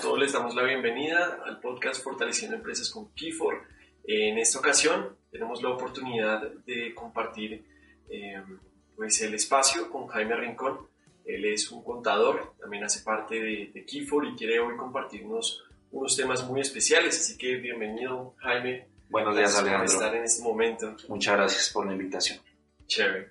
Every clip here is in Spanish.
todos les damos la bienvenida al podcast Fortaleciendo Empresas con Kifor. En esta ocasión tenemos la oportunidad de compartir eh, pues el espacio con Jaime Rincón. Él es un contador, también hace parte de, de Kifor y quiere hoy compartirnos unos temas muy especiales. Así que bienvenido, Jaime. Buenos días, Alejandro. Por estar en este momento. Muchas gracias por la invitación. Chévere.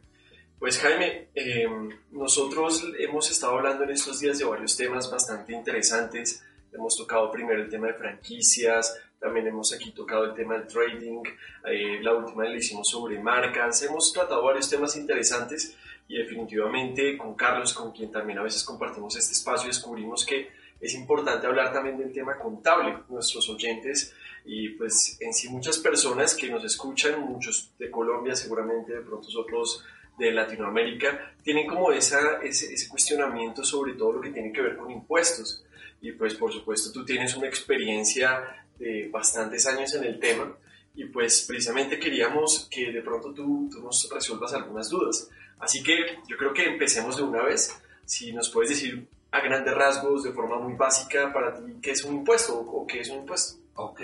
Pues Jaime, eh, nosotros hemos estado hablando en estos días de varios temas bastante interesantes. Hemos tocado primero el tema de franquicias, también hemos aquí tocado el tema del trading, eh, la última le hicimos sobre marcas, hemos tratado varios temas interesantes y definitivamente con Carlos, con quien también a veces compartimos este espacio, descubrimos que es importante hablar también del tema contable. Nuestros oyentes y pues en sí muchas personas que nos escuchan, muchos de Colombia seguramente, de pronto otros de Latinoamérica, tienen como esa, ese, ese, cuestionamiento sobre todo lo que tiene que ver con impuestos. Y pues por supuesto tú tienes una experiencia de bastantes años en el tema y pues precisamente queríamos que de pronto tú, tú nos resuelvas algunas dudas. Así que yo creo que empecemos de una vez. Si nos puedes decir a grandes rasgos, de forma muy básica, para ti, ¿qué es un impuesto o qué es un impuesto? Ok.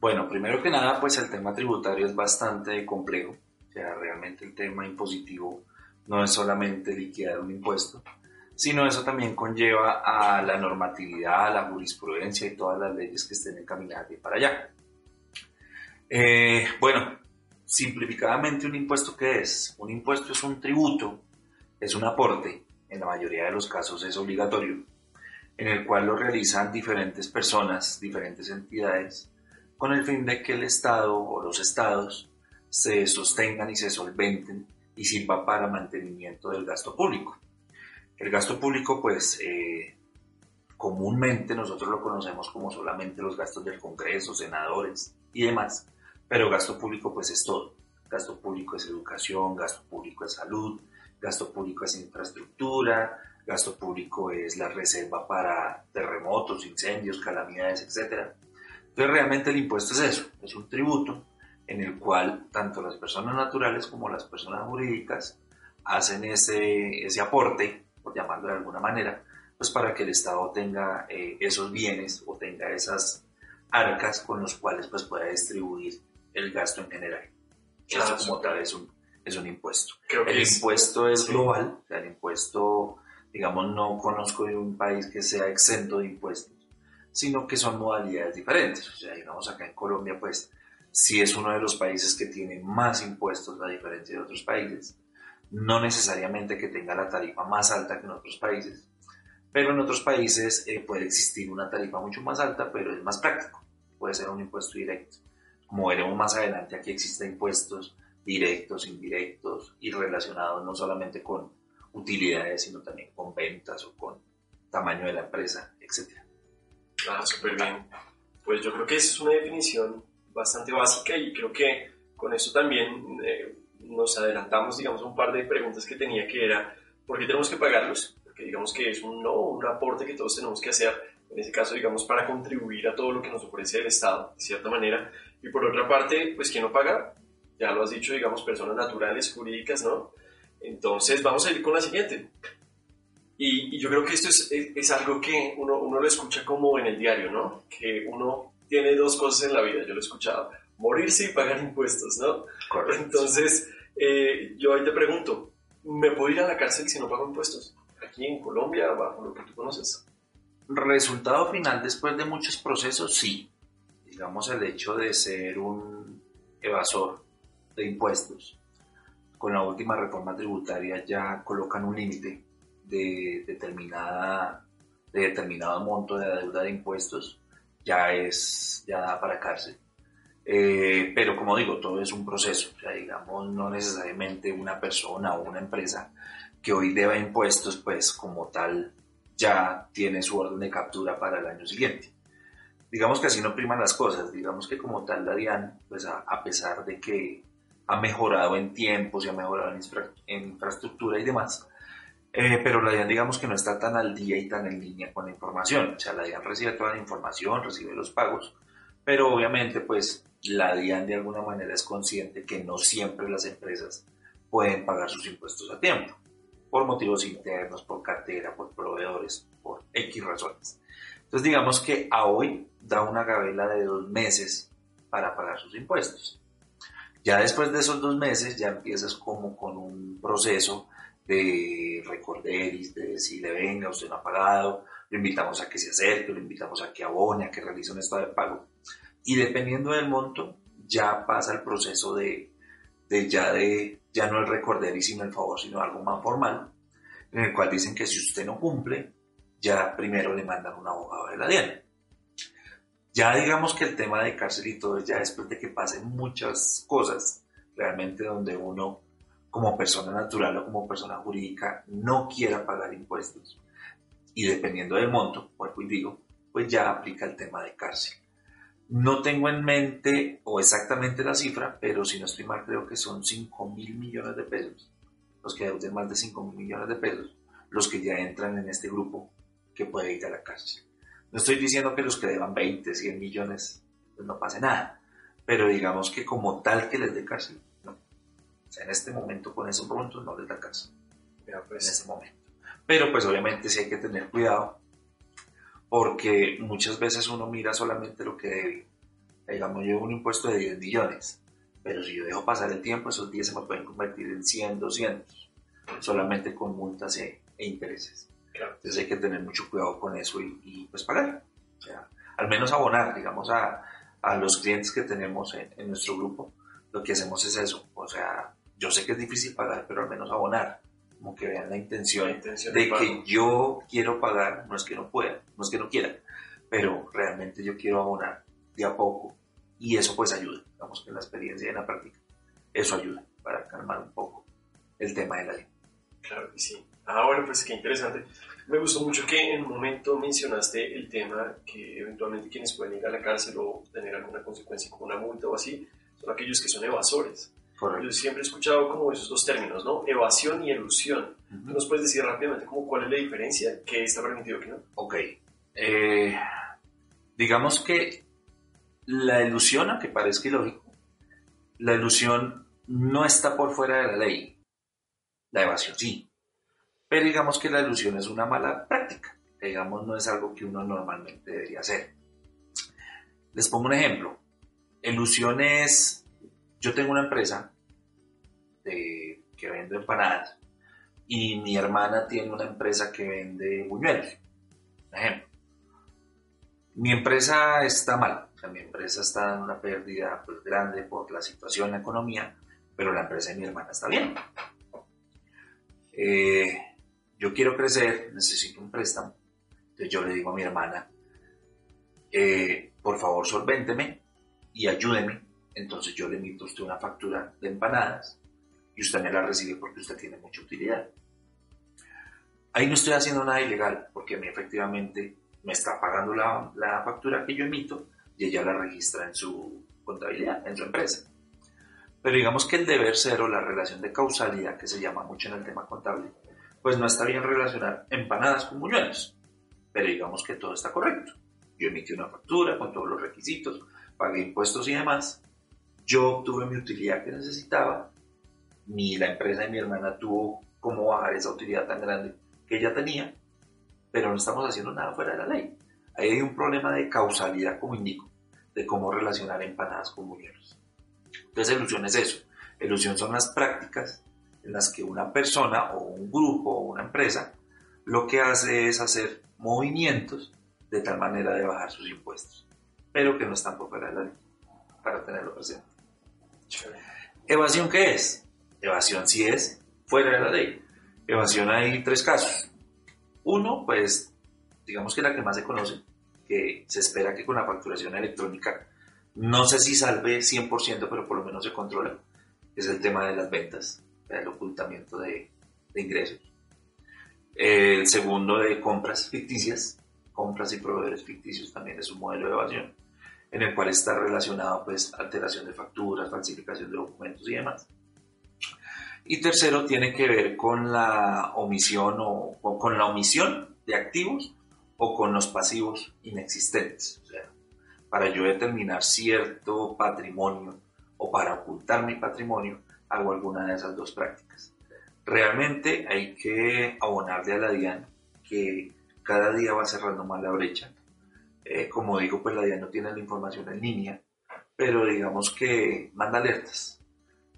Bueno, primero que nada, pues el tema tributario es bastante complejo o sea, realmente el tema impositivo no es solamente liquidar un impuesto, sino eso también conlleva a la normatividad, a la jurisprudencia y todas las leyes que estén encaminadas de para allá. Eh, bueno, simplificadamente un impuesto qué es? Un impuesto es un tributo, es un aporte, en la mayoría de los casos es obligatorio, en el cual lo realizan diferentes personas, diferentes entidades, con el fin de que el Estado o los estados se sostengan y se solventen y sirva para mantenimiento del gasto público. El gasto público, pues, eh, comúnmente nosotros lo conocemos como solamente los gastos del Congreso, senadores y demás, pero gasto público, pues, es todo. Gasto público es educación, gasto público es salud, gasto público es infraestructura, gasto público es la reserva para terremotos, incendios, calamidades, etc. Entonces, realmente el impuesto es eso, es un tributo en el cual tanto las personas naturales como las personas jurídicas hacen ese, ese aporte, por llamarlo de alguna manera, pues para que el Estado tenga eh, esos bienes o tenga esas arcas con los cuales pues pueda distribuir el gasto en general. Eso como tal es un, es un impuesto. el impuesto es global, o sea, el impuesto, digamos, no conozco de un país que sea exento de impuestos, sino que son modalidades diferentes. O sea, digamos acá en Colombia, pues si es uno de los países que tiene más impuestos a diferencia de otros países. No necesariamente que tenga la tarifa más alta que en otros países, pero en otros países eh, puede existir una tarifa mucho más alta, pero es más práctico. Puede ser un impuesto directo. Como veremos más adelante, aquí existen impuestos directos, indirectos y relacionados no solamente con utilidades, sino también con ventas o con tamaño de la empresa, etc. Ah, súper bien. Pues yo creo que esa es una definición bastante básica y creo que con eso también eh, nos adelantamos, digamos, un par de preguntas que tenía que era, ¿por qué tenemos que pagarlos? Porque digamos que es un, no, un aporte que todos tenemos que hacer, en ese caso, digamos, para contribuir a todo lo que nos ofrece el Estado, de cierta manera. Y por otra parte, pues, ¿quién no paga? Ya lo has dicho, digamos, personas naturales, jurídicas, ¿no? Entonces, vamos a ir con la siguiente. Y, y yo creo que esto es, es, es algo que uno, uno lo escucha como en el diario, ¿no? Que uno tiene dos cosas en la vida, yo lo he escuchado, morirse y pagar impuestos, ¿no? Correcto. Entonces, eh, yo ahí te pregunto, ¿me puedo ir a la cárcel si no pago impuestos? Aquí en Colombia, bajo lo que tú conoces. Resultado final, después de muchos procesos, sí. Digamos, el hecho de ser un evasor de impuestos. Con la última reforma tributaria ya colocan un límite de, determinada, de determinado monto de deuda de impuestos ya es, ya da para cárcel. Eh, pero como digo, todo es un proceso, o sea, digamos, no necesariamente una persona o una empresa que hoy deba impuestos, pues como tal ya tiene su orden de captura para el año siguiente. Digamos que así no priman las cosas, digamos que como tal la DIAN, pues a, pesar de que ha mejorado en tiempos y ha mejorado en infraestructura y demás, eh, pero la DIAN digamos que no está tan al día y tan en línea con la información. O sea, la DIAN recibe toda la información, recibe los pagos, pero obviamente pues la DIAN de alguna manera es consciente que no siempre las empresas pueden pagar sus impuestos a tiempo, por motivos internos, por cartera, por proveedores, por X razones. Entonces digamos que a hoy da una gabela de dos meses para pagar sus impuestos. Ya después de esos dos meses ya empiezas como con un proceso de recorderis, de decirle venga, usted no ha pagado, lo invitamos a que se acerque, lo invitamos a que abone, a que realice un estado de pago. Y dependiendo del monto, ya pasa el proceso de, de ya de ya no el recorderis sino el favor, sino algo más formal, en el cual dicen que si usted no cumple, ya primero le mandan un abogado de la DIAN. Ya digamos que el tema de cárcel y todo, ya después de que pasen muchas cosas, realmente donde uno como persona natural o como persona jurídica no quiera pagar impuestos y dependiendo del monto, pues digo, pues ya aplica el tema de cárcel. No tengo en mente o exactamente la cifra, pero si no estoy mal creo que son 5 mil millones de pesos, los que deuden más de 5 mil millones de pesos, los que ya entran en este grupo que puede ir a la cárcel. No estoy diciendo que los que deban 20, 100 millones, pues no pase nada. Pero digamos que como tal que les dé cárcel, no. O sea, en este momento con esos puntos no les da cárcel. pues. En ese momento. Pero pues obviamente sí hay que tener cuidado porque muchas veces uno mira solamente lo que debe. Digamos, yo un impuesto de 10 millones, pero si yo dejo pasar el tiempo, esos 10 se me pueden convertir en 100, 200, solamente con multas e, e intereses. Entonces hay que tener mucho cuidado con eso y, pues pagar. O sea, al menos abonar, digamos, a, a los clientes que tenemos en, nuestro grupo, lo que hacemos es eso. O sea, yo sé que es difícil pagar, pero al menos abonar. Como que vean la intención, de, que yo quiero pagar, no es que no pueda, no es que no quiera, pero realmente yo quiero abonar de a poco y eso pues ayuda, digamos que en la experiencia y en la práctica, eso ayuda para calmar un poco el tema de la ley. Claro que sí. Ah, bueno, pues qué interesante. Me gustó mucho que en un momento mencionaste el tema que eventualmente quienes pueden ir a la cárcel o tener alguna consecuencia como una multa o así, son aquellos que son evasores. Yo siempre he escuchado como esos dos términos, ¿no? Evasión y elusión. ¿Nos puedes decir rápidamente como cuál es la diferencia? ¿Qué está permitido qué no? Ok. Eh, digamos que la ilusión, aunque parezca ilógico, la ilusión no está por fuera de la ley. La evasión sí. Pero digamos que la ilusión es una mala práctica. Digamos, no es algo que uno normalmente debería hacer. Les pongo un ejemplo. Ilusión es, yo tengo una empresa que vende empanadas y mi hermana tiene una empresa que vende buñuelos. Ejemplo. Mi empresa está mal, o sea, mi empresa está en una pérdida pues, grande por la situación, la economía, pero la empresa de mi hermana está bien. Eh, yo quiero crecer, necesito un préstamo. Entonces yo le digo a mi hermana, eh, por favor solvénteme y ayúdeme. Entonces yo le emito a usted una factura de empanadas y usted me la recibe porque usted tiene mucha utilidad. Ahí no estoy haciendo nada ilegal porque a mí efectivamente me está pagando la, la factura que yo emito y ella la registra en su contabilidad, en su empresa. Pero digamos que el deber ser o la relación de causalidad que se llama mucho en el tema contable, pues no está bien relacionar empanadas con buñuelos. Pero digamos que todo está correcto. Yo emití una factura con todos los requisitos, pagué impuestos y demás. Yo obtuve mi utilidad que necesitaba. Ni la empresa de mi hermana tuvo cómo bajar esa utilidad tan grande que ella tenía. Pero no estamos haciendo nada fuera de la ley. Ahí hay un problema de causalidad, como indico, de cómo relacionar empanadas con buñuelos. Entonces, ilusión es eso. Ilusión son las prácticas en las que una persona o un grupo o una empresa lo que hace es hacer movimientos de tal manera de bajar sus impuestos, pero que no están por fuera de la ley, para tenerlo presente. ¿Evasión qué es? Evasión sí es fuera de la ley. Evasión hay tres casos. Uno, pues, digamos que la que más se conoce, que se espera que con la facturación electrónica, no sé si salve 100%, pero por lo menos se controla, es el tema de las ventas el ocultamiento de, ingresos. El segundo de compras ficticias, compras y proveedores ficticios también es un modelo de evasión, en el cual está relacionado pues alteración de facturas, falsificación de documentos y demás. Y tercero tiene que ver con la omisión o, con la omisión de activos o con los pasivos inexistentes. O sea, para yo determinar cierto patrimonio o para ocultar mi patrimonio, hago alguna de esas dos prácticas. Realmente hay que abonarle a la DIAN que cada día va cerrando más la brecha, Eh, como digo, pues la DIAN no tiene la información en línea, pero digamos que manda alertas.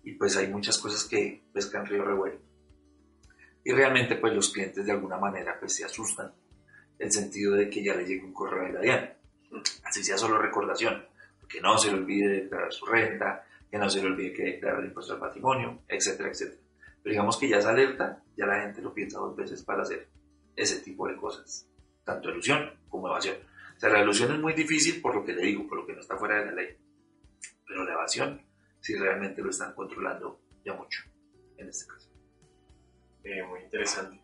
Y pues hay muchas cosas que pescan río revuelto. Y realmente pues los clientes de alguna manera pues se asustan el sentido de que ya le llegue un correo de la DIAN. Así sea solo recordación, que no se le olvide declarar su renta, que no se le olvide que declarar el impuesto al patrimonio, etcétera, etcétera. Pero digamos que ya es alerta, ya la gente lo piensa dos veces para hacer ese tipo de cosas, tanto ilusión como evasión. La ilusión es muy difícil por lo que le digo, por lo que no está fuera de la ley. Pero la evasión, si realmente lo están controlando ya mucho, en este caso. Eh, muy interesante.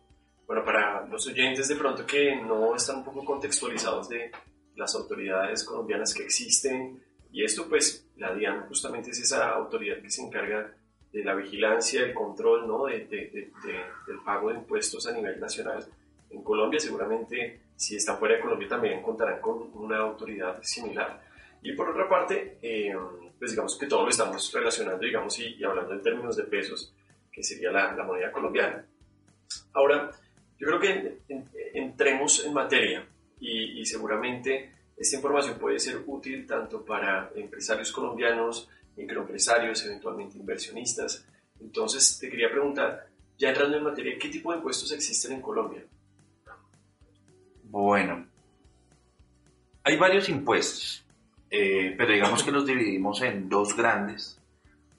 Bueno, para los oyentes de pronto que no están un poco contextualizados de las autoridades colombianas que existen, y esto pues la DIAN justamente es esa autoridad que se encarga de la vigilancia, el control ¿no? de, del pago de impuestos a nivel nacional. En Colombia seguramente si están fuera de Colombia también contarán con una autoridad similar. Y por otra parte, eh, pues digamos que todo lo estamos relacionando, digamos, y, hablando en términos de pesos, que sería la, la moneda colombiana. Ahora, yo creo que entremos en materia y, seguramente esta información puede ser útil tanto para empresarios colombianos, microempresarios, eventualmente inversionistas. Entonces, te quería preguntar, ya entrando en materia, ¿qué tipo de impuestos existen en Colombia? Bueno, hay varios impuestos, eh, pero digamos que los dividimos en dos grandes.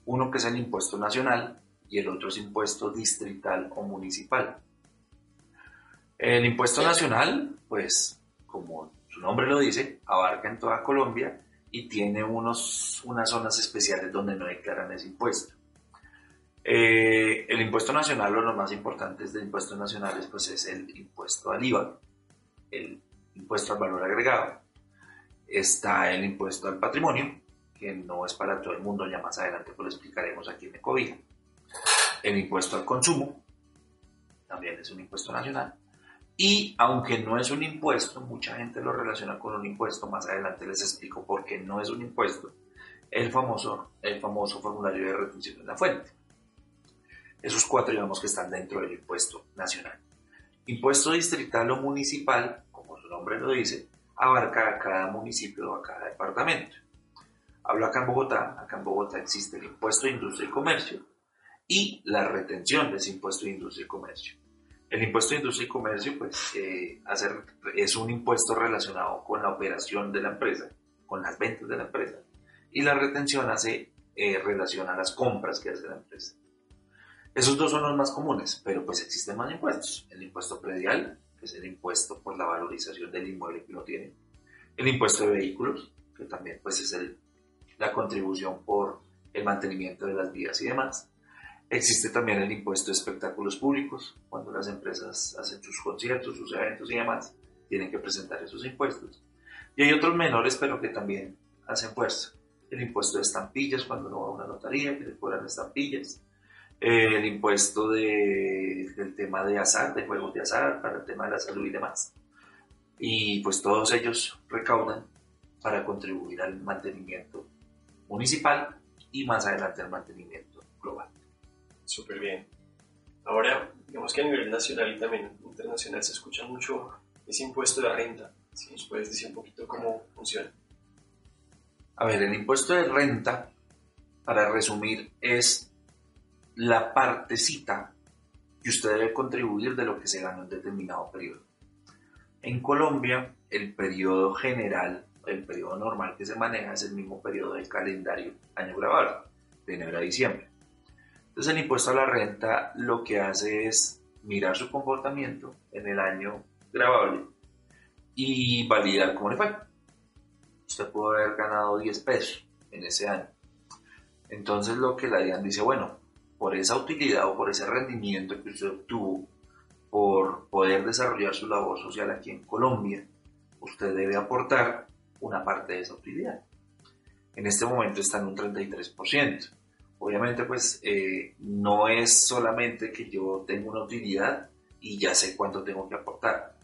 Uno que es el impuesto nacional y el otro es impuesto distrital o municipal. El impuesto nacional, pues, como su nombre lo dice, abarca en toda Colombia y tiene unos, unas zonas especiales donde no declaran ese impuesto. Eh, el impuesto nacional, lo más importantes de impuestos nacionales, pues es el impuesto al IVA, el impuesto al valor agregado, está el impuesto al patrimonio, que no es para todo el mundo, ya más adelante pues lo explicaremos aquí en Ecovía, el impuesto al consumo, también es un impuesto nacional, y aunque no es un impuesto, mucha gente lo relaciona con un impuesto, más adelante les explico por qué no es un impuesto, el famoso, el famoso formulario de retención de la fuente. Esos cuatro digamos que están dentro del impuesto nacional. Impuesto distrital o municipal, como su nombre lo dice, abarca a cada municipio o a cada departamento. Hablo acá en Bogotá, acá en Bogotá existe el impuesto de industria y comercio y la retención de ese impuesto de industria y comercio. El impuesto de industria y comercio pues, eh, es un impuesto relacionado con la operación de la empresa, con las ventas de la empresa. Y la retención hace eh, relación a las compras que hace la empresa. Esos dos son los más comunes, pero pues existen más impuestos. El impuesto predial, que es el impuesto por la valorización del inmueble que uno tiene. El impuesto de vehículos, que también pues es el, la contribución por el mantenimiento de las vías y demás. Existe también el impuesto de espectáculos públicos, cuando las empresas hacen sus conciertos, sus eventos y demás, tienen que presentar esos impuestos. Y hay otros menores, pero que también hacen fuerza. El impuesto de estampillas, cuando uno va a una notaría, que le cobran estampillas. El impuesto de, del tema de azar, de juegos de azar, para el tema de la salud y demás. Y pues todos ellos recaudan para contribuir al mantenimiento municipal y más adelante al mantenimiento global. Súper bien. Ahora, digamos que a nivel nacional y también internacional se escucha mucho ese impuesto de la renta. Si nos puedes decir un poquito cómo funciona. A ver, el impuesto de renta, para resumir, es la partecita que usted debe contribuir de lo que se ganó en determinado periodo. En Colombia, el periodo general, el periodo normal que se maneja es el mismo periodo del calendario año grabado, de enero a diciembre. Entonces el impuesto a la renta lo que hace es mirar su comportamiento en el año grabable y validar cómo le fue. Usted pudo haber ganado 10 pesos en ese año. Entonces lo que la DIAN dice, bueno, por esa utilidad o por ese rendimiento que usted obtuvo por poder desarrollar su labor social aquí en Colombia, usted debe aportar una parte de esa utilidad. En este momento está en un 33%. Obviamente, pues eh, no es solamente que yo tengo una utilidad y ya sé cuánto tengo que aportar.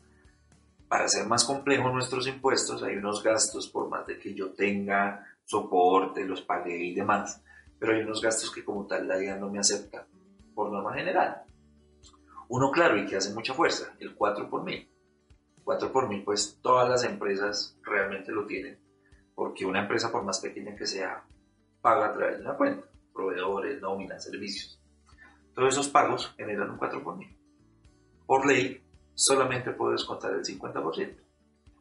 Para hacer más complejo nuestros impuestos, hay unos gastos por más de que yo tenga soporte, los pagué y demás, pero hay unos gastos que como tal la DIA no me acepta por norma general. Uno claro y que hace mucha fuerza, el 4 por mil. 4 por mil, pues todas las empresas realmente lo tienen, porque una empresa, por más pequeña que sea, paga a través de una cuenta, proveedores, nóminas, servicios. Todos esos pagos generan un 4 por mil. Por ley, solamente puedo descontar el 50%.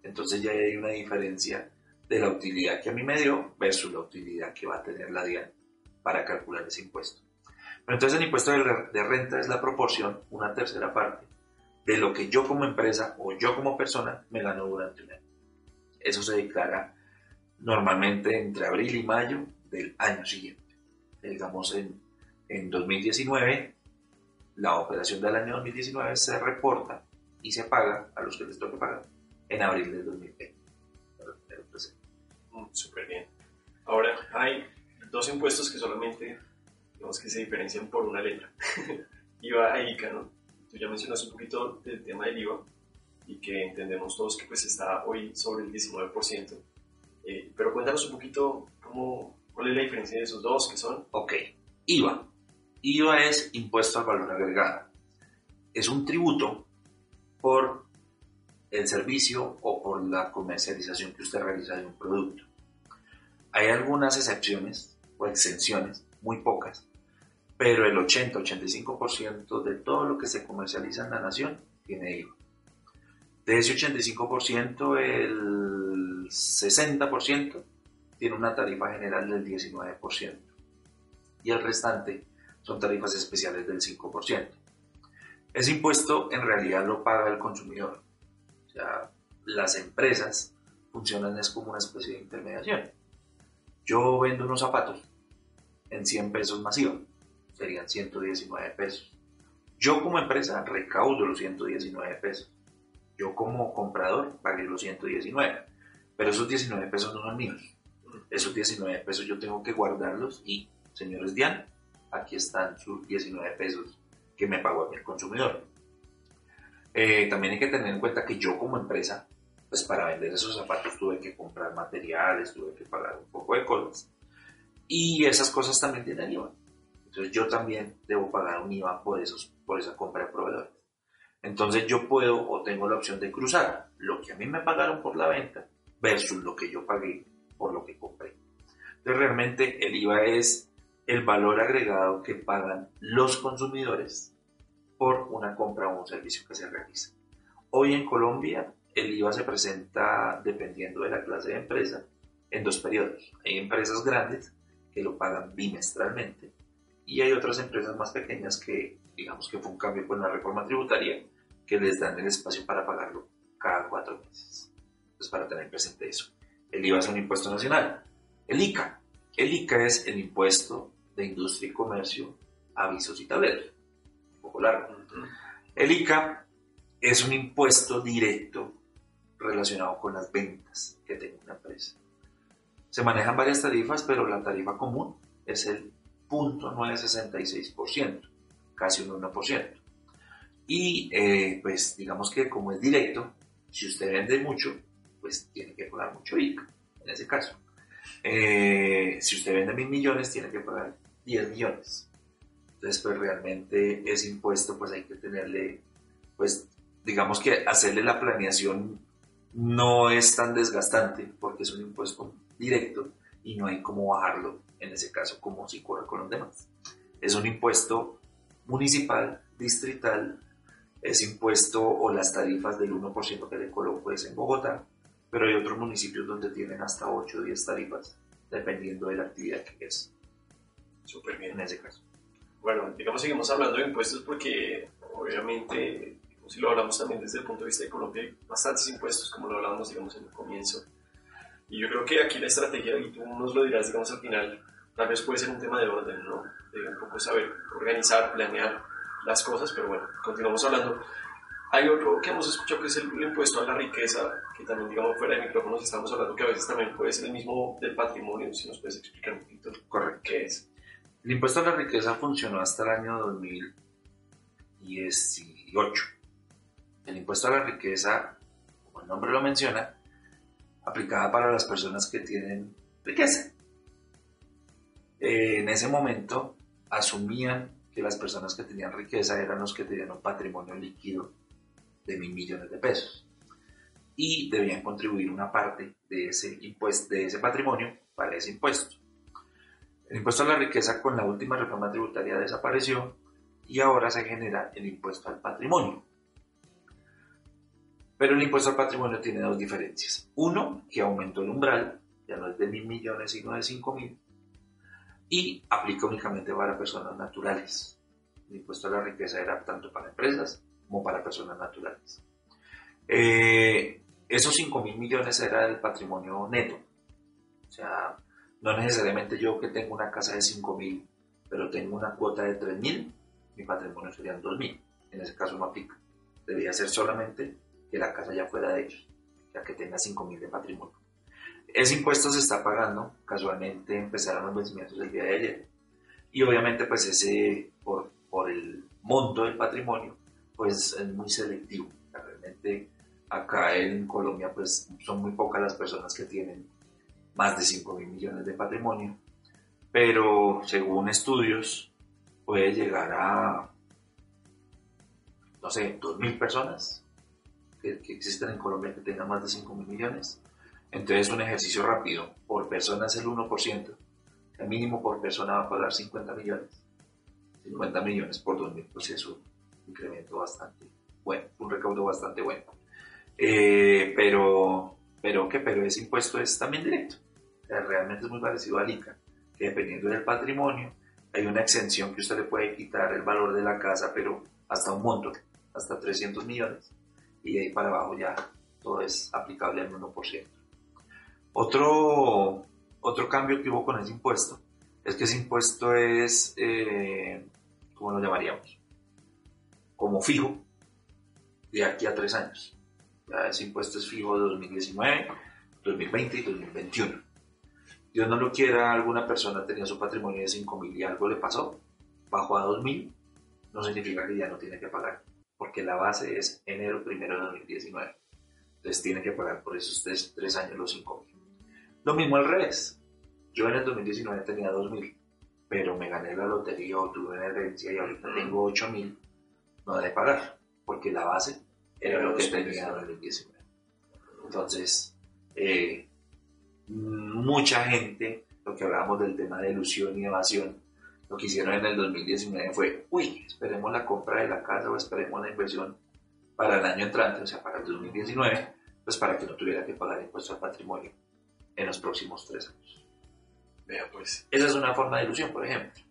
Entonces ya hay una diferencia de la utilidad que a mí me dio versus la utilidad que va a tener la DIAN para calcular ese impuesto. Pero entonces el impuesto de renta es la proporción, una tercera parte, de lo que yo como empresa o yo como persona me gano durante un año. Eso se declara normalmente entre abril y mayo del año siguiente. Digamos, en, en 2019, la operación del año 2019 se reporta y se paga a los que les toque pagar en abril del 2020. Mm, súper bien. Ahora, hay dos impuestos que solamente, digamos que se diferencian por una letra. IVA e ICA, ¿no? Tú ya mencionas un poquito del tema del IVA y que entendemos todos que pues está hoy sobre el 19%. Eh, pero cuéntanos un poquito cómo, cuál es la diferencia de esos dos que son. Ok, IVA. IVA es impuesto al valor agregado. Es un tributo por el servicio o por la comercialización que usted realiza de un producto. Hay algunas excepciones o exenciones, muy pocas, pero el 80-85% de todo lo que se comercializa en la nación tiene IVA. De ese 85%, el 60% tiene una tarifa general del 19% y el restante son tarifas especiales del 5%. Ese impuesto en realidad lo paga el consumidor. O sea, las empresas funcionan es como una especie de intermediación. Yo vendo unos zapatos en 100 pesos masiva, serían 119 pesos. Yo como empresa recaudo los 119 pesos. Yo como comprador pagué los 119, pero esos 19 pesos no son míos. Esos 19 pesos yo tengo que guardarlos y, señores Dian, aquí están sus 19 pesos que me pagó a el consumidor. Eh, también hay que tener en cuenta que yo como empresa pues para vender esos zapatos tuve que comprar materiales, tuve que pagar un poco de cosas. Y esas cosas también tienen IVA. Entonces yo también debo pagar un IVA por, esos, por esa compra de proveedores. Entonces yo puedo o tengo la opción de cruzar lo que a mí me pagaron por la venta versus lo que yo pagué por lo que compré. Entonces realmente el IVA es el valor agregado que pagan los consumidores por una compra o un servicio que se realiza. Hoy en Colombia el IVA se presenta, dependiendo de la clase de empresa, en dos periodos. Hay empresas grandes que lo pagan bimestralmente y hay otras empresas más pequeñas que, digamos que fue un cambio con la reforma tributaria, que les dan el espacio para pagarlo cada cuatro meses. Entonces, para tener presente eso. El IVA es un impuesto nacional. El ICA. El ICA es el impuesto de industria y comercio, avisos y tableros. Un poco largo. El ICA es un impuesto directo relacionado con las ventas que tenga una empresa. Se manejan varias tarifas, pero la tarifa común es el 0.966%, casi un 1%. Y eh, pues digamos que como es directo, si usted vende mucho, pues tiene que pagar mucho ICA, en ese caso. Eh, si usted vende mil millones, tiene que pagar 10 millones. Entonces, pues realmente ese impuesto, pues hay que tenerle, pues digamos que hacerle la planeación no es tan desgastante porque es un impuesto directo y no hay cómo bajarlo en ese caso como si ocurre con los demás. Es un impuesto municipal, distrital, es impuesto o las tarifas del 1% que le coloco es en Bogotá, pero hay otros municipios donde tienen hasta 8 o 10 tarifas, dependiendo de la actividad que es. Súper bien en ese caso. Bueno, digamos, seguimos hablando de impuestos porque obviamente si lo hablamos también desde el punto de vista de Colombia, hay bastantes impuestos, como lo hablábamos, digamos, en el comienzo. Y yo creo que aquí la estrategia, y tú nos lo dirás, digamos, al final, tal vez puede ser un tema de orden, ¿no? De un poco saber organizar, planear las cosas, pero bueno, continuamos hablando. Hay otro que hemos escuchado que es el, impuesto a la riqueza, que también, digamos, fuera de micrófonos estamos hablando que a veces también puede ser el mismo del patrimonio, si nos puedes explicar un poquito Correcto. qué es. El impuesto a la riqueza funcionó hasta el año 2018 el impuesto a la riqueza, como el nombre lo menciona, aplicaba para las personas que tienen riqueza. Eh, en ese momento asumían que las personas que tenían riqueza eran los que tenían un patrimonio líquido de mil millones de pesos. y debían contribuir una parte de ese, impuesto, de ese patrimonio para ese impuesto. El impuesto a la riqueza con la última reforma tributaria desapareció y ahora se genera el impuesto al patrimonio. Pero el impuesto al patrimonio tiene dos diferencias. Uno, que aumentó el umbral, ya no es de mil millones, sino de cinco mil, y aplica únicamente para personas naturales. El impuesto a la riqueza era tanto para empresas como para personas naturales. Eh, esos 5 mil millones era el patrimonio neto. O sea, no necesariamente yo que tengo una casa de 5 mil, pero tengo una cuota de 3 mil, mi patrimonio serían 2 mil. En ese caso no aplica. Debería ser solamente que la casa ya fuera de ellos, ya que tenga 5 mil de patrimonio. Ese impuesto se está pagando, casualmente empezaron los vencimientos el día de ayer. Y obviamente pues ese, por, por el monto del patrimonio, pues es muy selectivo. Realmente acá en Colombia pues son muy pocas las personas que tienen más de 5 mil millones de patrimonio, pero según estudios puede llegar a, no sé, 2 mil personas que, existen en Colombia que tengan más de 5 mil millones. Entonces un ejercicio rápido, por persona es el 1%, el mínimo por persona va a pagar 50 millones. 50 millones por 2 mil, pues es un incremento bastante bueno, un recaudo bastante bueno. Eh, pero, pero, ¿qué? Pero ese impuesto es también directo. realmente es muy parecido al ICA, que dependiendo del patrimonio, hay una exención que usted le puede quitar el valor de la casa, pero hasta un monto, hasta 300 millones. Y de ahí para abajo ya todo es aplicable al 1%. Otro, otro cambio que hubo con ese impuesto es que ese impuesto es, eh, ¿cómo lo llamaríamos? Como fijo de aquí a tres años. Ya ese impuesto es fijo de 2019, 2020 y 2021. Dios no lo quiera, alguna persona tenía su patrimonio de 5 mil y algo le pasó, bajó a 2 mil, no significa que ya no tiene que pagar, porque la base es enero primero de 2019. Entonces tiene que pagar por esos tres, años los 5 mil. Lo mismo al revés. Yo en el 2019 tenía 2 mil, pero me gané la lotería o tuve una herencia y ahorita tengo 8 mil, no de pagar, porque la base era lo que tenía en 2019. Entonces, eh, mucha gente, lo que hablábamos del tema de ilusión y evasión, lo que hicieron en el 2019 fue, uy, esperemos la compra de la casa o esperemos la inversión para el año entrante, o sea, para el 2019, pues para que no tuviera que pagar impuesto al patrimonio en los próximos tres años. Vea, pues. Esa es una forma de ilusión, por ejemplo.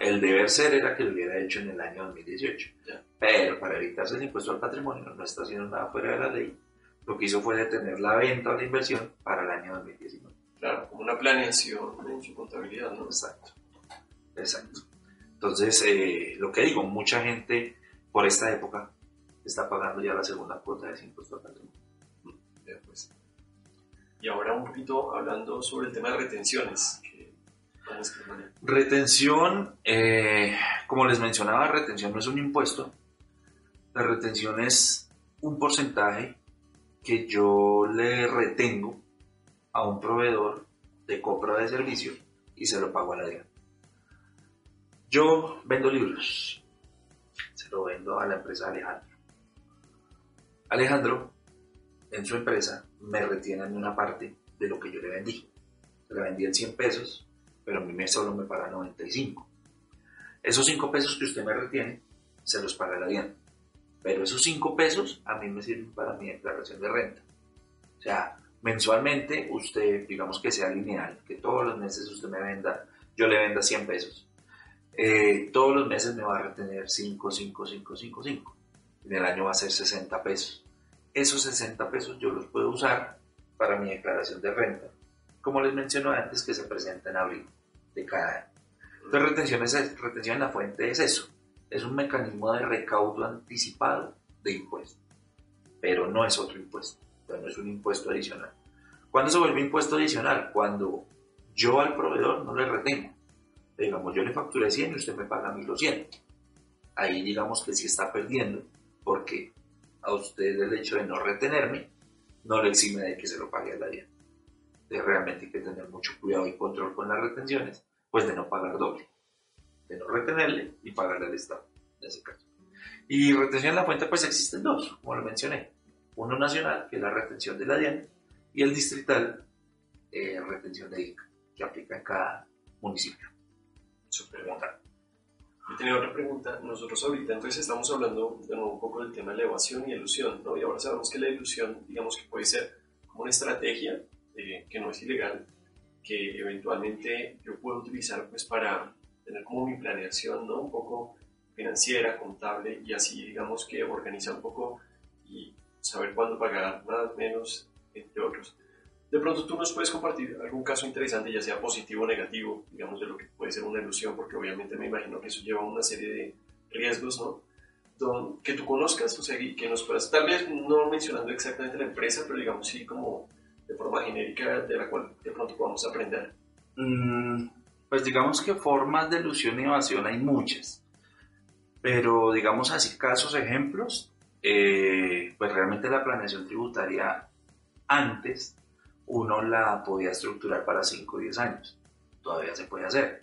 El deber ser era que lo hubiera hecho en el año 2018. Pero para evitarse el impuesto al patrimonio no está haciendo nada fuera de la ley. Lo que hizo fue detener la venta o la inversión para el año 2019. Claro, como una planeación en su contabilidad, ¿no? Exacto. Exacto. Entonces, eh, lo que digo, mucha gente por esta época está pagando ya la segunda cuota de ese impuesto al patrimonio. Pues. Y ahora un poquito hablando sobre el tema de retenciones. Retención, eh, como les mencionaba, retención no es un impuesto. La retención es un porcentaje que yo le retengo a un proveedor de compra de servicio y se lo pago a la DIAN. Yo vendo libros, se lo vendo a la empresa Alejandro. Alejandro, en su empresa, me retiene una parte de lo que yo le vendí. La vendí en 100 pesos pero a mí me solo me paga 95. Esos 5 pesos que usted me retiene, se los paga la DIAN. Pero esos 5 pesos a mí me sirven para mi declaración de renta. O sea, mensualmente usted, digamos que sea lineal, que todos los meses usted me venda, yo le venda 100 pesos. Eh, todos los meses me va a retener 5, 5, 5, 5, 5. En el año va a ser 60 pesos. Esos 60 pesos yo los puedo usar para mi declaración de renta. Como les mencioné antes, que se presenta en abril de cada año. Entonces, retención, retención en la fuente es eso, es un mecanismo de recaudo anticipado de impuesto, pero no es otro impuesto, no es un impuesto adicional. ¿Cuándo se vuelve impuesto adicional? Cuando yo al proveedor no le retengo. Digamos, yo le facturé 100 y usted me paga 1200. Ahí digamos que sí está perdiendo, porque a usted el hecho de no retenerme no le exime de que se lo pague a la DIAN. realmente hay que tener mucho cuidado y control con las retenciones, pues de no pagar doble, de no retenerle y pagarle al Estado, en ese caso. Y retención en la fuente, pues existen dos, como lo mencioné. Uno nacional, que es la retención de la DIAN, y el distrital, eh, retención de ICA, que aplica en cada municipio. Súper bien. Yo tenía otra pregunta. Nosotros ahorita entonces estamos hablando de nuevo un poco del tema de la evasión y ilusión, ¿no? Y ahora sabemos que la ilusión, digamos que puede ser como una estrategia eh, que no es ilegal, que eventualmente yo puedo utilizar pues para tener como mi planeación, ¿no? Un poco financiera, contable y así digamos que organizar un poco y saber cuándo pagar más, menos, entre otros. De pronto tú nos puedes compartir algún caso interesante, ya sea positivo o negativo, digamos, de lo que puede ser una ilusión, porque obviamente me imagino que eso lleva una serie de riesgos, ¿no? Que tú conozcas, o sea, que nos puedas, tal vez no mencionando exactamente la empresa, pero digamos sí como de forma genérica de la cual de pronto podamos aprender. Mm, pues digamos que formas de ilusión y evasión hay muchas, pero digamos así casos, ejemplos, eh, pues realmente la planeación tributaria antes uno la podía estructurar para 5 o 10 años. Todavía se puede hacer.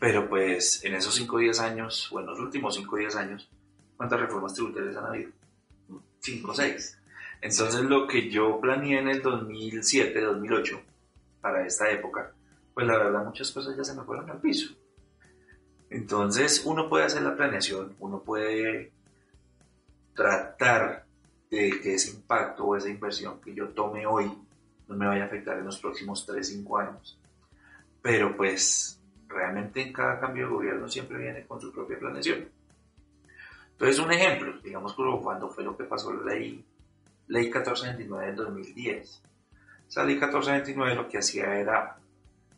Pero pues en esos 5 o 10 años, o en los últimos 5 o 10 años, ¿cuántas reformas tributarias han habido? 5 o 6. Entonces lo que yo planeé en el 2007, 2008, para esta época, pues la verdad muchas cosas ya se me fueron al piso. Entonces uno puede hacer la planeación, uno puede tratar de que ese impacto o esa inversión que yo tome hoy no me vaya a afectar en los próximos 3, 5 años. Pero pues realmente en cada cambio de gobierno siempre viene con su propia planeación. Entonces un ejemplo, digamos cuando fue lo que pasó la ley, ley 1429 del 2010. Esa ley 1429 lo que hacía era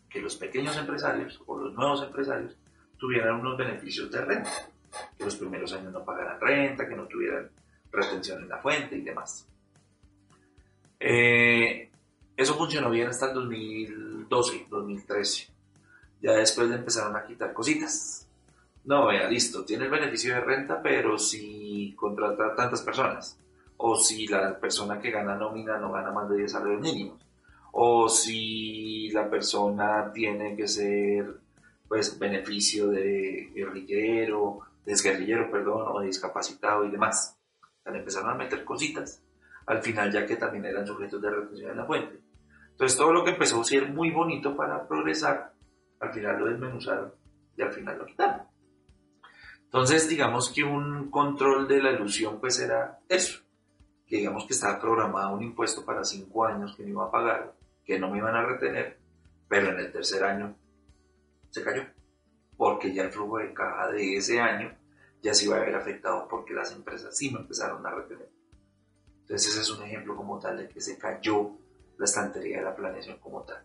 que los pequeños empresarios o los nuevos empresarios tuvieran unos beneficios de renta, que los primeros años no pagaran renta, que no tuvieran retención en la fuente y demás. Eh, eso funcionó bien hasta el 2012, 2013. Ya después le empezaron a quitar cositas. No, vea, listo, tiene el beneficio de renta, pero si contrata tantas personas. O si la persona que gana nómina no gana más de 10 salarios mínimos. O si la persona tiene que ser, pues, beneficio de guerrillero, desguerrillero, perdón, o discapacitado y demás. Le empezaron a meter cositas. Al final, ya que también eran sujetos de retención en la fuente. Entonces todo lo que empezó a ser muy bonito para progresar, al final lo desmenuzaron y al final lo quitaron. Entonces digamos que un control de la ilusión pues era eso, que digamos que estaba programado un impuesto para cinco años que no iba a pagar, que no me iban a retener, pero en el tercer año se cayó, porque ya el flujo de caja de ese año ya se iba a ver afectado porque las empresas sí me empezaron a retener. Entonces ese es un ejemplo como tal de que se cayó la estantería de la planeación como tal.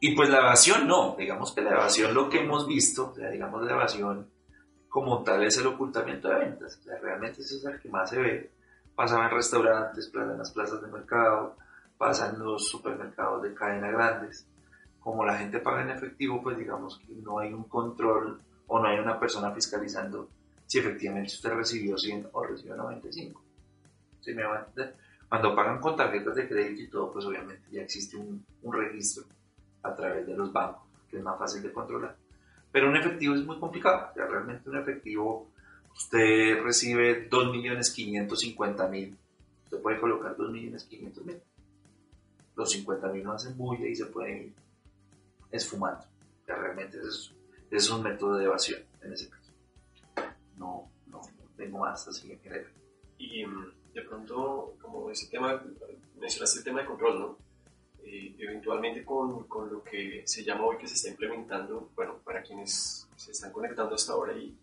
Y pues la evasión no, digamos que la evasión lo que hemos visto, o sea, digamos la evasión como tal es el ocultamiento de ventas, o sea, realmente eso es el que más se ve, pasa en restaurantes, en las plazas de mercado, pasa en los supermercados de cadena grandes, como la gente paga en efectivo, pues digamos que no hay un control o no hay una persona fiscalizando si efectivamente usted recibió 100 o recibió 95. ¿Sí me va a entender? Cuando pagan con tarjetas de crédito y todo, pues obviamente ya existe un, registro a través de los bancos, que es más fácil de controlar. Pero un efectivo es muy complicado. Ya realmente un efectivo, usted recibe 2.550.000. Usted puede colocar 2.500.000. Los 50.000 no hacen bulla y se pueden ir esfumando. Ya realmente es, es un método de evasión en ese caso. No, no, tengo más así en general. Y mm, de pronto, como ese tema, mencionaste el tema de control, ¿no? Eh, eventualmente con, con, lo que se llama hoy que se está implementando, bueno, para quienes se están conectando hasta ahora y,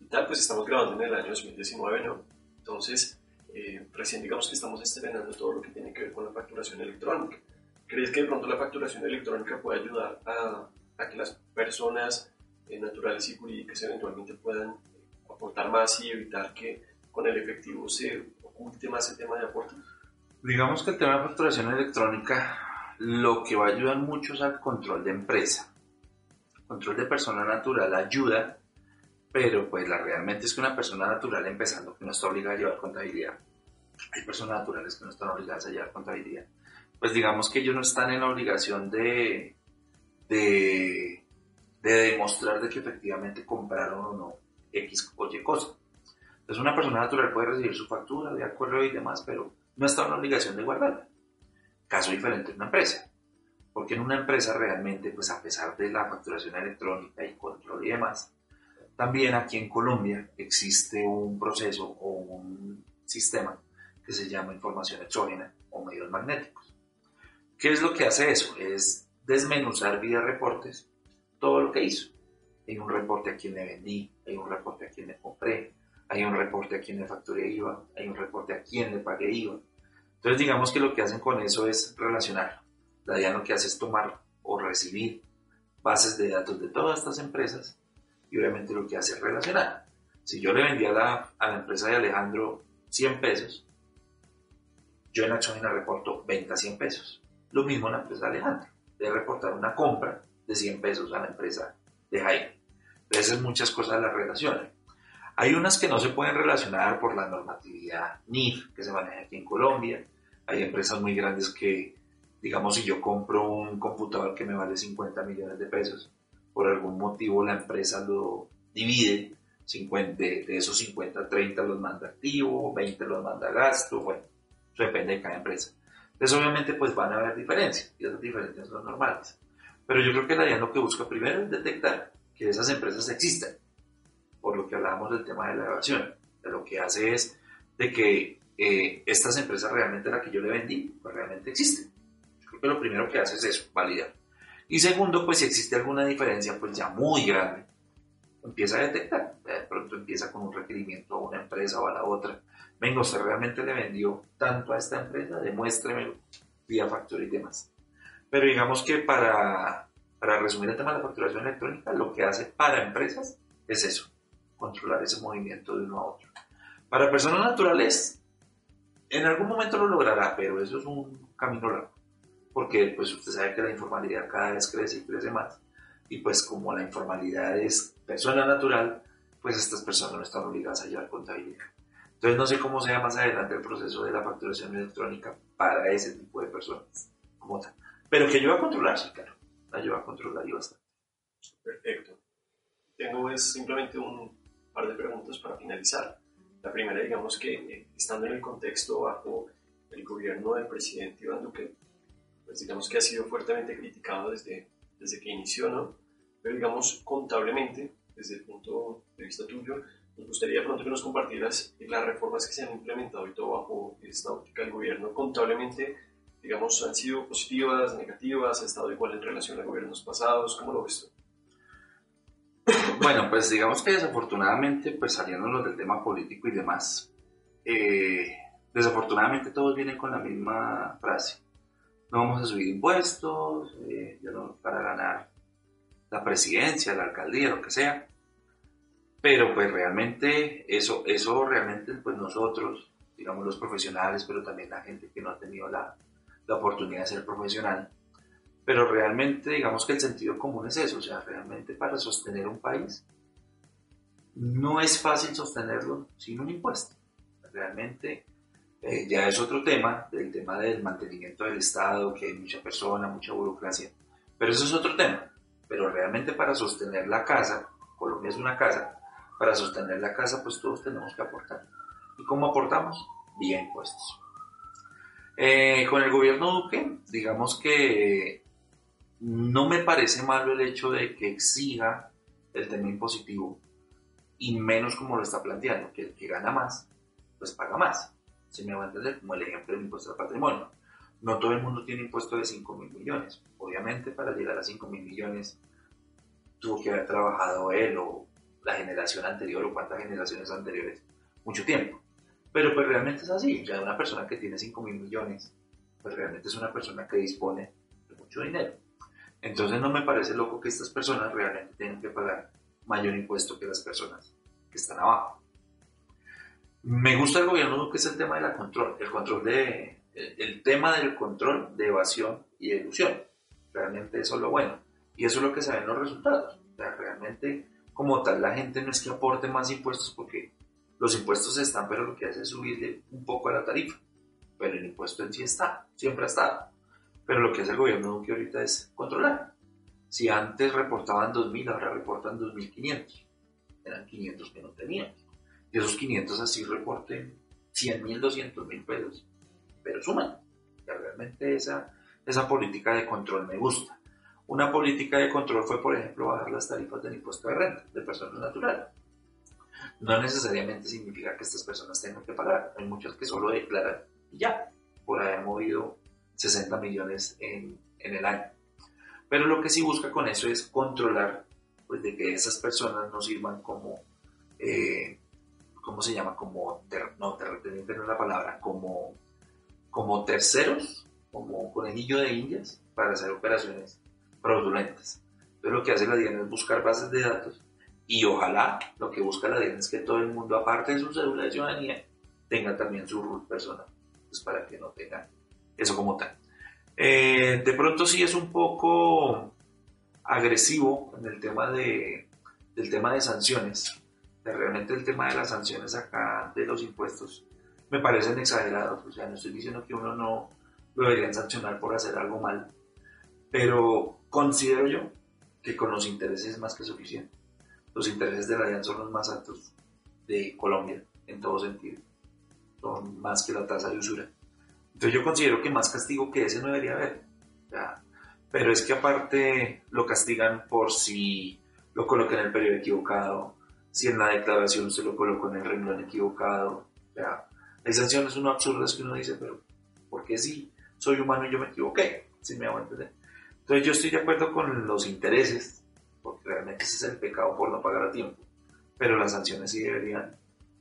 y tal, pues estamos grabando en el año 2019, ¿no? Entonces, eh, recién digamos que estamos estrenando todo lo que tiene que ver con la facturación electrónica. ¿Crees que de pronto la facturación electrónica puede ayudar a, a que las personas eh, naturales y jurídicas eventualmente puedan aportar más y evitar que con el efectivo se última el tema de aportes? Digamos que el tema de facturación electrónica lo que va a ayudar mucho es al control de empresa. Control de persona natural ayuda, pero pues la realmente es que una persona natural empezando que no está obligada a llevar contabilidad. Hay personas naturales que no están obligadas a llevar contabilidad. Pues digamos que ellos no están en la obligación de, de, de demostrar de que efectivamente compraron o no X o Y cosa. Entonces una persona natural puede recibir su factura de acuerdo y demás, pero no está en la obligación de guardarla. Caso diferente en una empresa. Porque en una empresa realmente, pues a pesar de la facturación electrónica y control y demás, también aquí en Colombia existe un proceso o un sistema que se llama información exógena o medios magnéticos. ¿Qué es lo que hace eso? Es desmenuzar vía reportes todo lo que hizo. Hay un reporte a quien le vendí, hay un reporte a quien le compré, hay un reporte a quien le facturé IVA, hay un reporte a quien le pagué IVA. Entonces digamos que lo que hacen con eso es relacionar. La idea lo que hace es tomar o recibir bases de datos de todas estas empresas y obviamente lo que hace es relacionar. Si yo le vendía a la, empresa de Alejandro 100 pesos, yo en Axogena reporto venta 100 pesos. Lo mismo en la empresa de Alejandro. De reportar una compra de 100 pesos a la empresa de Jaime. Entonces muchas cosas las relacionan. Hay unas que no se pueden relacionar por la normatividad NIF que se maneja aquí en Colombia. Hay empresas muy grandes que, digamos, si yo compro un computador que me vale 50 millones de pesos, por algún motivo la empresa lo divide, 50, de, esos 50, 30 los manda activo, 20 los manda gasto, bueno, depende de cada empresa. Entonces obviamente pues van a haber diferencias y esas diferencias son normales. Pero yo creo que la DIAN lo que busca primero es detectar que esas empresas existen, del tema de la evasión. De lo que hace es de que eh, estas empresas realmente la que yo le vendí, pues realmente existen. Yo creo que lo primero que hace es eso, validar. Y segundo, pues si existe alguna diferencia, pues ya muy grande, empieza a detectar. De pronto empieza con un requerimiento a una empresa o a la otra. Venga, usted realmente le vendió tanto a esta empresa, demuéstremelo vía factura y demás. Pero digamos que para, para resumir el tema de la facturación electrónica, lo que hace para empresas es eso, controlar ese movimiento de uno a otro. Para personas naturales, en algún momento lo logrará, pero eso es un camino largo porque pues usted sabe que la informalidad cada vez crece y crece más. Y pues como la informalidad es persona natural, pues estas personas no están obligadas a llevar contabilidad. Entonces no sé cómo sea más adelante el proceso de la facturación electrónica para ese tipo de personas. Como tal. Pero que ayuda a controlar, sí, claro. Ayuda a controlar y bastante. Perfecto. Tengo es simplemente un par de preguntas para finalizar. La primera, digamos que eh, estando en el contexto bajo el gobierno del presidente Iván Duque, pues digamos que ha sido fuertemente criticado desde, desde que inició, ¿no? Pero digamos contablemente, desde el punto de vista tuyo, nos gustaría pronto que nos compartieras las reformas que se han implementado y todo bajo esta óptica del gobierno. Contablemente, digamos, han sido positivas, negativas, ha estado igual en relación a gobiernos pasados, ¿cómo lo ves tú? Bueno, pues digamos que desafortunadamente, pues saliéndonos del tema político y demás, eh, desafortunadamente todos vienen con la misma frase no vamos a subir impuestos eh, para ganar la presidencia, la alcaldía, lo que sea. Pero pues realmente eso, eso realmente pues nosotros, digamos los profesionales, pero también la gente que no ha tenido la, la oportunidad de ser profesional, pero realmente digamos que el sentido común es eso, o sea, realmente para sostener un país no es fácil sostenerlo sin un impuesto. Realmente eh, ya es otro tema, el tema del mantenimiento del Estado, que hay mucha persona, mucha burocracia, pero eso es otro tema. Pero realmente para sostener la casa, Colombia es una casa, para sostener la casa pues todos tenemos que aportar. ¿Y cómo aportamos? Vía impuestos. Eh, con el gobierno Duque, digamos que no me parece malo el hecho de que exija el tema impositivo y menos como lo está planteando, que el que gana más, pues paga más se me va a entender, como el ejemplo del impuesto al patrimonio. No todo el mundo tiene impuesto de 5 mil millones. Obviamente, para llegar a 5 mil millones, tuvo que haber trabajado él o la generación anterior o cuántas generaciones anteriores, mucho tiempo. Pero pues realmente es así. Ya una persona que tiene 5 mil millones, pues realmente es una persona que dispone de mucho dinero. Entonces no me parece loco que estas personas realmente tengan que pagar mayor impuesto que las personas que están abajo. Me gusta el gobierno que es el tema de la control, el tema del control de evasión y de ilusión. Realmente eso es lo bueno. Y eso es lo que se ven los resultados. realmente, como tal, la gente no es que aporte más impuestos porque los impuestos están, pero lo que hace es subirle un poco a la tarifa. Pero el impuesto en sí está, siempre ha estado. Pero lo que hace el gobierno que ahorita es controlar. Si antes reportaban 2.000, ahora reportan 2.500. Eran 500 que no tenían y esos 500 así reporten 100 mil, 200 mil pesos. pero suman. realmente esa, esa política de control me gusta. Una política de control fue, por ejemplo, bajar las tarifas del impuesto de renta de personas naturales. No necesariamente significa que estas personas tengan que pagar. Hay muchas que solo declaran y ya, por haber movido 60 millones en, en el año. Pero lo que sí busca con eso es controlar pues, de que esas personas no sirvan como, eh, ¿cómo se llama? Como, no, terrateniente no es la palabra, como, como terceros, como conejillo de indias para hacer operaciones fraudulentas. Entonces lo que hace la DIAN es buscar bases de datos y ojalá lo que busca la DIAN es que todo el mundo, aparte de su cédula de ciudadanía, tenga también su RUT personal, pues para que no tengan eso como tal. Eh, de pronto sí es un poco agresivo en el tema de, del tema de sanciones. realmente el tema de las sanciones acá de los impuestos me parecen exagerados. O sea, no estoy diciendo que uno no lo deberían sancionar por hacer algo mal, pero considero yo que con los intereses es más que suficiente. Los intereses de la DIAN son los más altos de Colombia en todo sentido. Son más que la tasa de usura. Entonces yo considero que más castigo que ese no debería haber. pero es que aparte lo castigan por si lo coloca en el periodo equivocado, si en la declaración se lo colocó en el renglón equivocado. sea, hay sanciones uno absurdas que uno dice, pero ¿por qué si soy humano y yo me equivoqué? Si me hago entender. Entonces yo estoy de acuerdo con los intereses, porque realmente ese es el pecado por no pagar a tiempo, pero las sanciones sí deberían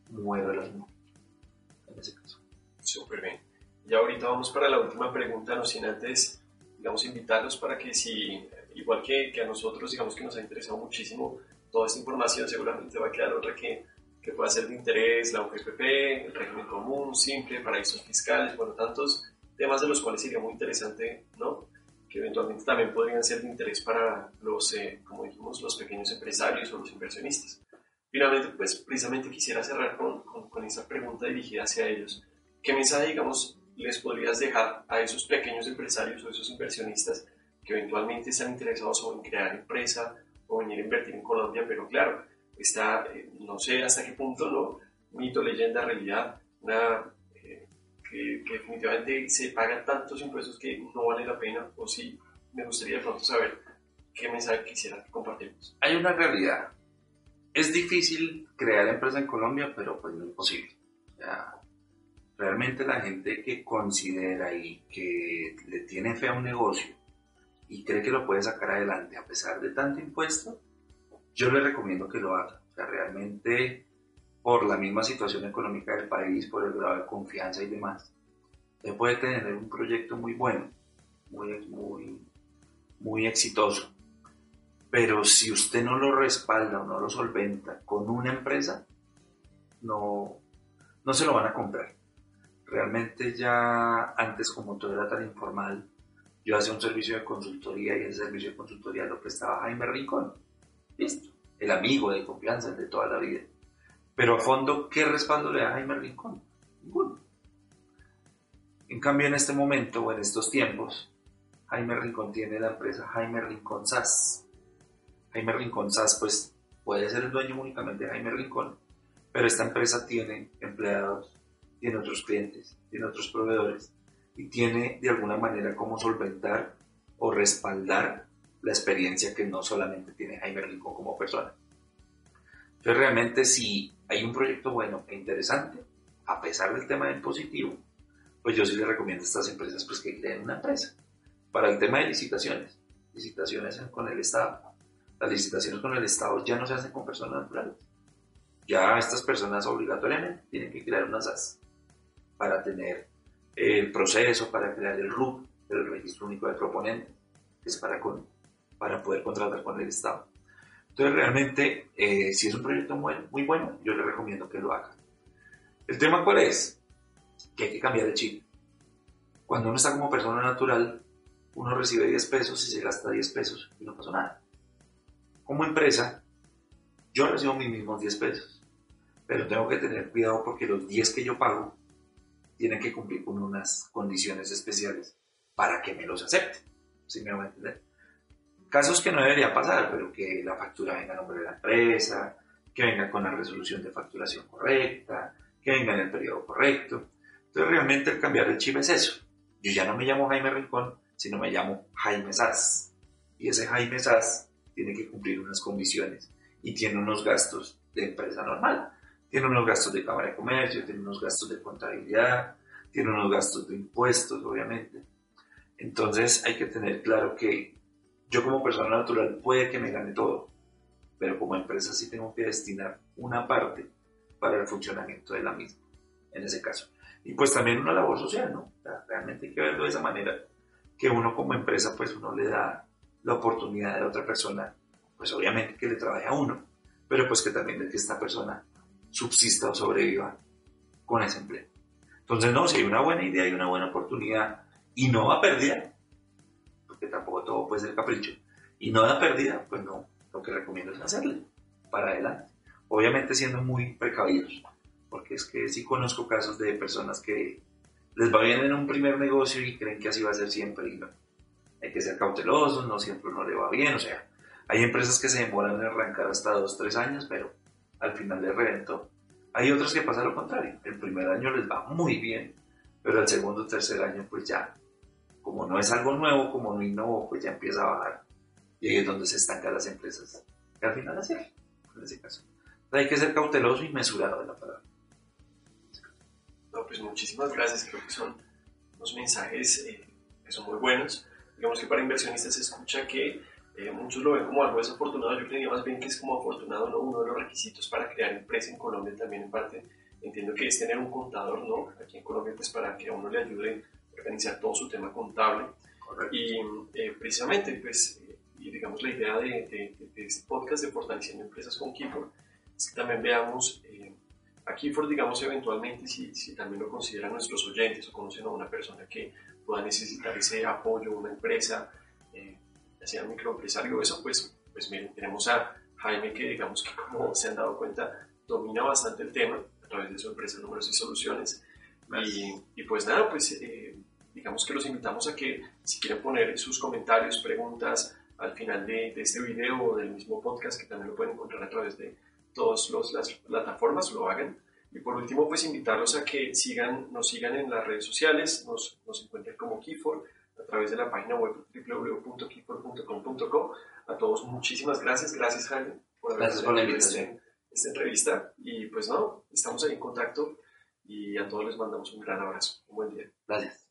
moverlas en ese caso. Súper bien. Ya ahorita vamos para la última pregunta, no sin antes, digamos, invitarlos para que si, igual que, que a nosotros, digamos que nos ha interesado muchísimo toda esta información, seguramente va a quedar otra que, que pueda ser de interés, la UGPP, el régimen común, simple, paraísos fiscales, bueno, tantos temas de los cuales sería muy interesante, ¿no? Que eventualmente también podrían ser de interés para los, eh, como dijimos, los pequeños empresarios o los inversionistas. Finalmente, pues precisamente quisiera cerrar con, con, con esta pregunta dirigida hacia ellos. ¿Qué mensaje, digamos, les podrías dejar a esos pequeños empresarios o esos inversionistas que eventualmente están interesados en crear empresa o venir a invertir en Colombia, pero claro, está, eh, no sé hasta qué punto, ¿no? Mito, leyenda, realidad, una, eh, que, definitivamente se pagan tantos impuestos que no vale la pena, o sí, me gustaría de pronto saber qué mensaje quisiera compartir. Hay una realidad. Es difícil crear empresa en Colombia, pero pues no es posible. Realmente la gente que considera y que le tiene fe a un negocio y cree que lo puede sacar adelante a pesar de tanto impuesto, yo le recomiendo que lo haga. O sea, realmente por la misma situación económica del país, por el grado de confianza y demás, usted puede tener un proyecto muy bueno, muy, muy, muy exitoso. Pero si usted no lo respalda o no lo solventa con una empresa, no, no se lo van a comprar. Realmente ya antes como todo era tan informal, yo hacía un servicio de consultoría y ese servicio de consultoría lo prestaba Jaime Rincón. Listo. El amigo de confianza, de toda la vida. Pero a fondo, ¿qué respaldo le da Jaime Rincón? Ninguno. En cambio, en este momento o en estos tiempos, Jaime Rincón tiene la empresa Jaime Rincón SAS. Jaime Rincón SAS, pues, puede ser el dueño únicamente de Jaime Rincón, pero esta empresa tiene empleados tiene otros clientes, tiene otros proveedores y tiene de alguna manera cómo solventar o respaldar la experiencia que no solamente tiene Jaime Rincón como persona. Entonces realmente si hay un proyecto bueno e interesante, a pesar del tema del positivo, pues yo sí le recomiendo a estas empresas pues que creen una empresa. Para el tema de licitaciones, licitaciones con el Estado. Las licitaciones con el Estado ya no se hacen con personas naturales. Ya estas personas obligatoriamente tienen que crear una SAS para tener el proceso, para crear el RUP, el Registro Único de Proponente, que es para, con, para poder contratar con el Estado. Entonces, realmente, eh, si es un proyecto muy, muy bueno, yo le recomiendo que lo haga. ¿El tema cuál es? Que hay que cambiar de chip. Cuando uno está como persona natural, uno recibe 10 pesos y se gasta 10 pesos y no pasó nada. Como empresa, yo recibo mis mismos 10 pesos, pero tengo que tener cuidado porque los 10 que yo pago tienen que cumplir con unas condiciones especiales para que me los acepten. ¿Sí me van a entender? Casos que no debería pasar, pero que la factura venga a nombre de la empresa, que venga con la resolución de facturación correcta, que venga en el periodo correcto. Entonces realmente el cambiar el chip es eso. Yo ya no me llamo Jaime Rincón, sino me llamo Jaime Sass. Y ese Jaime Sass tiene que cumplir unas condiciones y tiene unos gastos de empresa normal. Tiene unos gastos de Cámara de Comercio, tiene unos gastos de contabilidad, tiene unos gastos de impuestos, obviamente. Entonces hay que tener claro que yo como persona natural puede que me gane todo, pero como empresa sí tengo que destinar una parte para el funcionamiento de la misma, en ese caso. Y pues también una labor social, ¿no? realmente hay que verlo de esa manera, que uno como empresa pues uno le da la oportunidad de la otra persona, pues obviamente que le trabaje a uno, pero pues que también de que esta persona subsista o sobreviva con ese empleo. Entonces, no, si hay una buena idea y una buena oportunidad y no va pérdida, porque tampoco todo puede ser capricho, y no da pérdida, pues no, lo que recomiendo es hacerle para adelante. Obviamente siendo muy precavidos, porque es que sí conozco casos de personas que les va bien en un primer negocio y creen que así va a ser siempre y no. Hay que ser cautelosos, no siempre no le va bien, o sea, hay empresas que se demoran en arrancar hasta dos, tres años, pero al final les reventó. Hay otras que pasa lo contrario, el primer año les va muy bien, pero el segundo o tercer año pues ya, como no es algo nuevo, como no innovó, pues ya empieza a bajar. Y ahí es donde se estancan las empresas, que al final así en ese caso. hay que ser cauteloso y mesurado de la palabra. No, pues muchísimas gracias, creo que son unos mensajes eh, que son muy buenos. Digamos que para inversionistas se escucha que eh, muchos lo ven como algo desafortunado, yo creía más bien que es como afortunado, ¿no? Uno de los requisitos para crear empresa en Colombia también en parte, entiendo que es tener un contador, ¿no? Aquí en Colombia pues para que a uno le ayude a organizar todo su tema contable. Y eh, precisamente pues, eh, y digamos la idea de, este podcast de fortaleciendo empresas con Keyboard es que también veamos a Keyboard, digamos, eventualmente, si, si, también lo consideran nuestros oyentes o conocen a una persona que pueda necesitar ese apoyo, una empresa, sea microempresario, eso pues, pues miren, tenemos a Jaime que digamos que como se han dado cuenta domina bastante el tema a través de su empresa Números y Soluciones. Y, y, pues nada, pues eh, digamos que los invitamos a que si quieren poner sus comentarios, preguntas al final de, de, este video o del mismo podcast que también lo pueden encontrar a través de todas las plataformas, lo hagan. Y por último, pues invitarlos a que sigan, nos sigan en las redes sociales, nos, nos encuentren como Keyfor, a través de la página web www.keeper.com.co. A todos muchísimas gracias, gracias Jaime por gracias por la invitación. Esta, entrevista y pues no, estamos ahí en contacto y a todos les mandamos un gran abrazo. Un buen día. Gracias.